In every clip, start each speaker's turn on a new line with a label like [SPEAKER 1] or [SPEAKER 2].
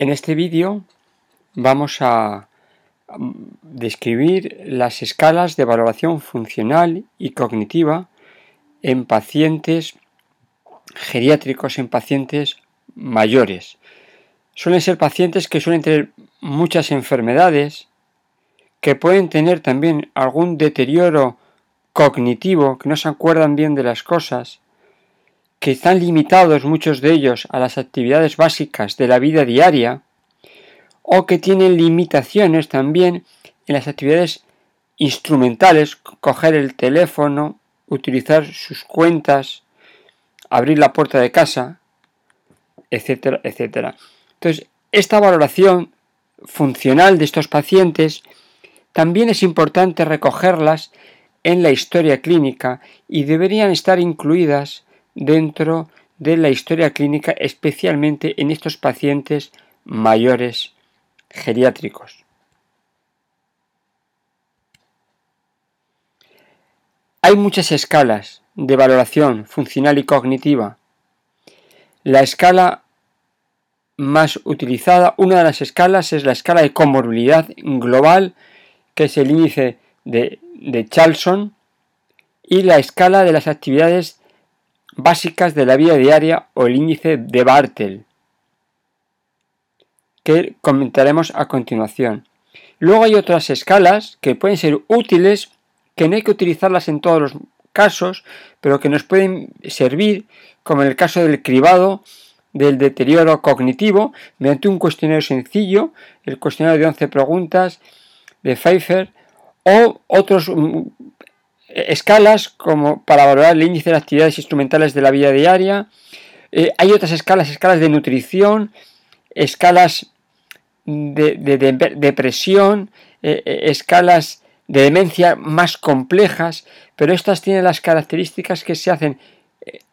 [SPEAKER 1] En este vídeo vamos a describir las escalas de valoración funcional y cognitiva en pacientes geriátricos, en pacientes mayores. Suelen ser pacientes que suelen tener muchas enfermedades, que pueden tener también algún deterioro cognitivo, que no se acuerdan bien de las cosas, que están limitados muchos de ellos a las actividades básicas de la vida diaria, o que tienen limitaciones también en las actividades instrumentales, coger el teléfono, utilizar sus cuentas, abrir la puerta de casa, etcétera, etcétera. Entonces, esta valoración funcional de estos pacientes también es importante recogerlas en la historia clínica y deberían estar incluidas dentro de la historia clínica, especialmente en estos pacientes mayores geriátricos. Hay muchas escalas de valoración funcional y cognitiva. La escala más utilizada, una de las escalas es la escala de comorbilidad global, que es el índice de, de Charlson, y la escala de las actividades básicas de la vida diaria o el índice de Bartel, que comentaremos a continuación. Luego hay otras escalas que pueden ser útiles, que no hay que utilizarlas en todos los casos, pero que nos pueden servir, como en el caso del cribado, del deterioro cognitivo, mediante un cuestionario sencillo, el cuestionario de 11 preguntas de Pfeiffer, o otros mm, escalas como para valorar el índice de actividades instrumentales de la vida diaria. Eh, hay otras escalas, escalas de nutrición, escalas de, depresión, eh, eh, escalas de demencia más complejas, pero estas tienen las características que se hacen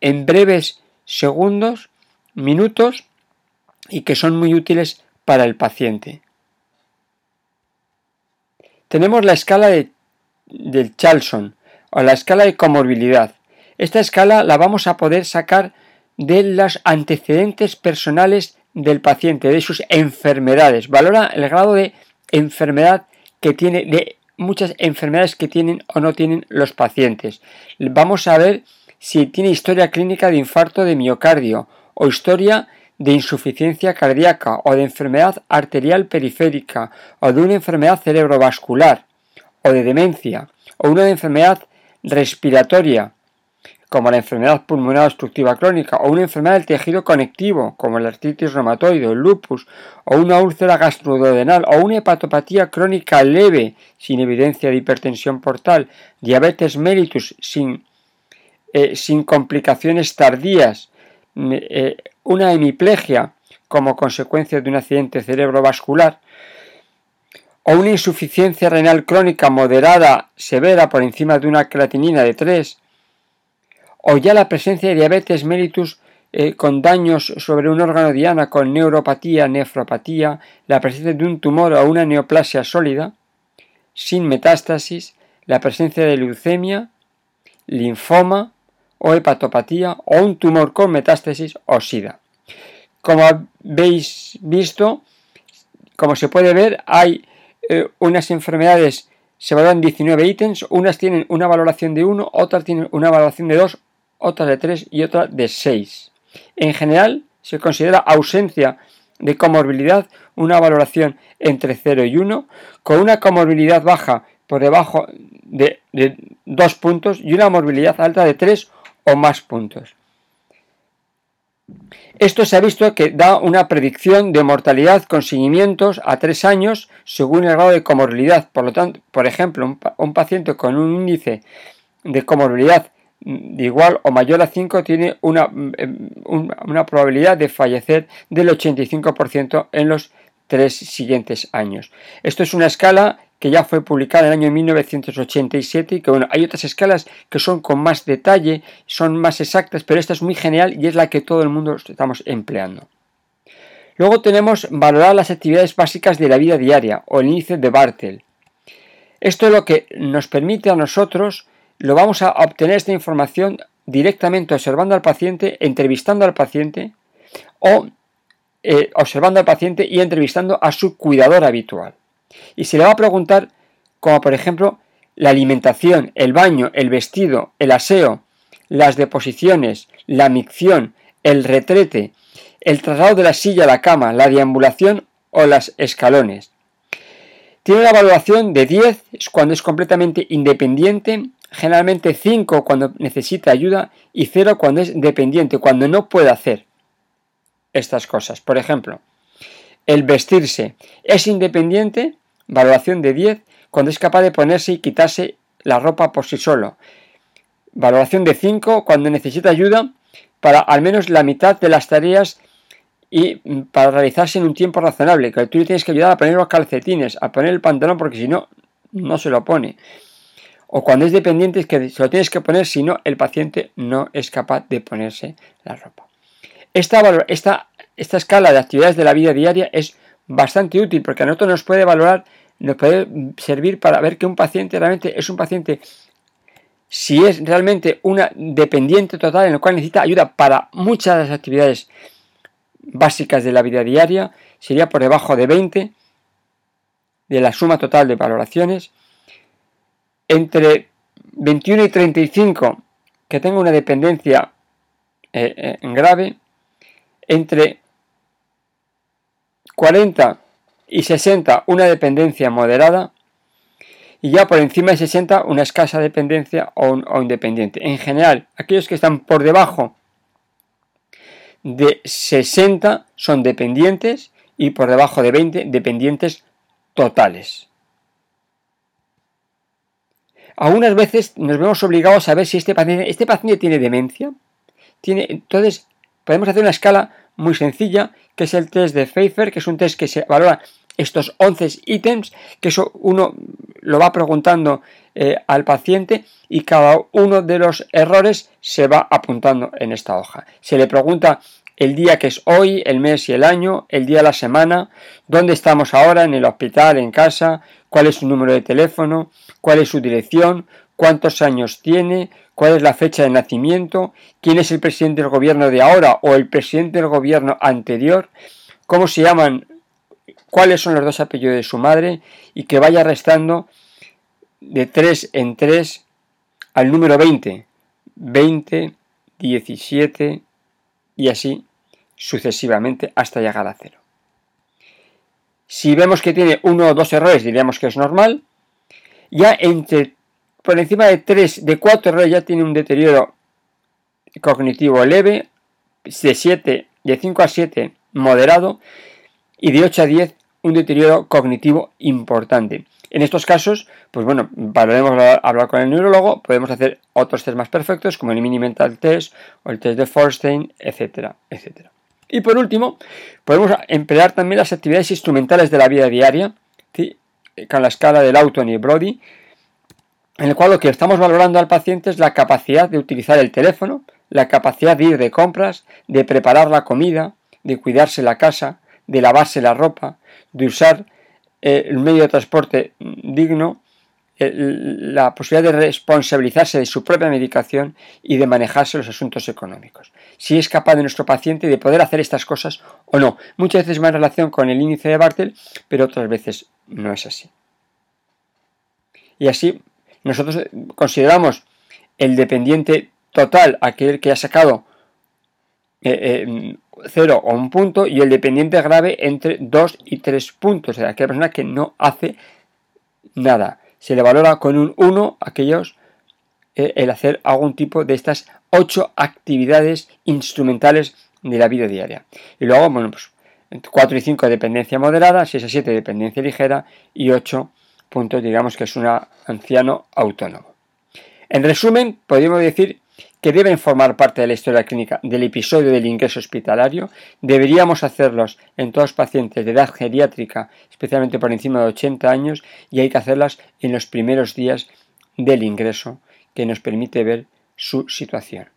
[SPEAKER 1] en breves segundos, minutos y que son muy útiles para el paciente. Tenemos la escala de, del Charlson, o la escala de comorbilidad. Esta escala la vamos a poder sacar de los antecedentes personales del paciente, de sus enfermedades. Valora el grado de enfermedad que tiene, de muchas enfermedades que tienen o no tienen los pacientes. Vamos a ver si tiene historia clínica de infarto de miocardio o historia de insuficiencia cardíaca o de enfermedad arterial periférica o de una enfermedad cerebrovascular o de demencia o una enfermedad respiratoria, como la enfermedad pulmonar obstructiva crónica, o una enfermedad del tejido conectivo, como la artritis reumatoide, el lupus, o una úlcera gastroduodenal, o una hepatopatía crónica leve, sin evidencia de hipertensión portal, diabetes mellitus, sin, eh, sin complicaciones tardías, eh, una hemiplegia, como consecuencia de un accidente cerebrovascular, o una insuficiencia renal crónica moderada severa por encima de una creatinina de 3, o ya la presencia de diabetes mellitus eh, con daños sobre un órgano diana con neuropatía, nefropatía, la presencia de un tumor o una neoplasia sólida, sin metástasis, la presencia de leucemia, linfoma o hepatopatía o un tumor con metástasis o SIDA. Como habéis visto, como se puede ver, hay eh, unas enfermedades se valoran 19 ítems, unas tienen una valoración de 1, otras tienen una valoración de 2, otras de 3 y otras de 6. En general, se considera ausencia de comorbilidad una valoración entre 0 y 1, con una comorbilidad baja por debajo de, de 2 puntos y una morbilidad alta de 3 o más puntos. Esto se ha visto que da una predicción de mortalidad con seguimientos a tres años según el grado de comorbilidad. Por lo tanto, por ejemplo, un, paciente con un índice de comorbilidad de igual o mayor a 5 tiene una, em, una probabilidad de fallecer del 85% en los tres siguientes años. Esto es una escala que ya fue publicada en el año 1987 y que bueno, hay otras escalas que son con más detalle, son más exactas, pero esta es muy genial y es la que todo el mundo estamos empleando. Luego tenemos valorar las actividades básicas de la vida diaria o el índice de Bartel. Esto es lo que nos permite a nosotros, lo vamos a obtener esta información directamente observando al paciente, entrevistando al paciente o eh, observando al paciente y entrevistando a su cuidador habitual. Y se le va a preguntar, como por ejemplo, la alimentación, el baño, el vestido, el aseo, las deposiciones, la micción, el retrete, el traslado de la silla a la cama, la deambulación o las escalones. Tiene una valoración de 10 cuando es completamente independiente, generalmente 5 cuando necesita ayuda y 0 cuando es dependiente, cuando no puede hacer estas cosas. Por ejemplo, el vestirse es independiente, valoración de 10, cuando es capaz de ponerse y quitarse la ropa por sí solo. Valoración de 5 cuando necesita ayuda para al menos la mitad de las tareas y para realizarse en un tiempo razonable, que tú le tienes que ayudar a poner los calcetines, a poner el pantalón, porque si no, no se lo pone. O cuando es dependiente es que se lo tienes que poner, si no, el paciente no es capaz de ponerse la ropa. Esta, esta, esta escala de actividades de la vida diaria es bastante útil porque a nosotros nos puede valorar, nos puede servir para ver que un paciente realmente es un paciente si es realmente una dependiente total en el cual necesita ayuda para muchas de las actividades básicas de la vida diaria, sería por debajo de 20 de la suma total de valoraciones. Entre 21 y 35 que tenga una dependencia eh, eh, grave. Entre 40 y 60 una dependencia moderada y ya por encima de 60 una escasa dependencia o, independiente. En general, aquellos que están por debajo de 60 son dependientes y por debajo de 20 dependientes totales. Algunas veces nos vemos obligados a ver si este paciente, este paciente tiene demencia. Tiene, entonces, podemos hacer una escala muy sencilla, que es el test de Pfeiffer, que es un test que se valora estos 11 ítems, que eso uno lo va preguntando eh, al paciente y cada uno de los errores se va apuntando en esta hoja. Se le pregunta el día que es hoy, el mes y el año, el día de la semana, dónde estamos ahora, en el hospital, en casa, cuál es su número de teléfono, cuál es su dirección, cuántos años tiene, cuál es la fecha de nacimiento, quién es el presidente del gobierno de ahora o el presidente del gobierno anterior, cómo se llaman, cuáles son los dos apellidos de su madre y que vaya restando de 3 en 3 al número 20. 20, 17 y así sucesivamente hasta llegar a cero. Si vemos que tiene uno o dos errores, diríamos que es normal. Ya entre por encima de tres, de cuatro errores ya tiene un deterioro cognitivo leve, de 7, de 5 a 7 moderado y de 8 a 10 un deterioro cognitivo importante. En estos casos, pues bueno, valoremos hablar con el neurólogo, podemos hacer otros test más perfectos como el mini mental test o el test de Forstein, etcétera, etcétera. Y por último, podemos emplear también las actividades instrumentales de la vida diaria, con la escala del Auton y Brody, en el cual lo que estamos valorando al paciente es la capacidad de utilizar el teléfono, la capacidad de ir de compras, de preparar la comida, de cuidarse la casa, de lavarse la ropa, de usar eh, el medio de transporte digno, la posibilidad de responsabilizarse de su propia medicación y de manejarse los asuntos económicos. Si es capaz de nuestro paciente de poder hacer estas cosas o no. Muchas veces va en relación con el índice de Bartel, pero otras veces no es así. Y así nosotros consideramos el dependiente total aquel que ha sacado eh, eh, cero o un punto y el dependiente grave entre 2 y 3 puntos, o sea, aquella persona que no hace nada se le valora con un 1 aquellos eh, el hacer algún tipo de estas 8 actividades instrumentales de la vida diaria. Y luego, bueno, pues 4 y 5 dependencia moderada, 6 a 7 dependencia ligera y 8 puntos, digamos que es un anciano autónomo. En resumen, podríamos decir que deben formar parte de la historia clínica del episodio del ingreso hospitalario, deberíamos hacerlos en todos los pacientes de edad geriátrica, especialmente por encima de 80 años, y hay que hacerlas en los primeros días del ingreso, que nos permite ver su situación.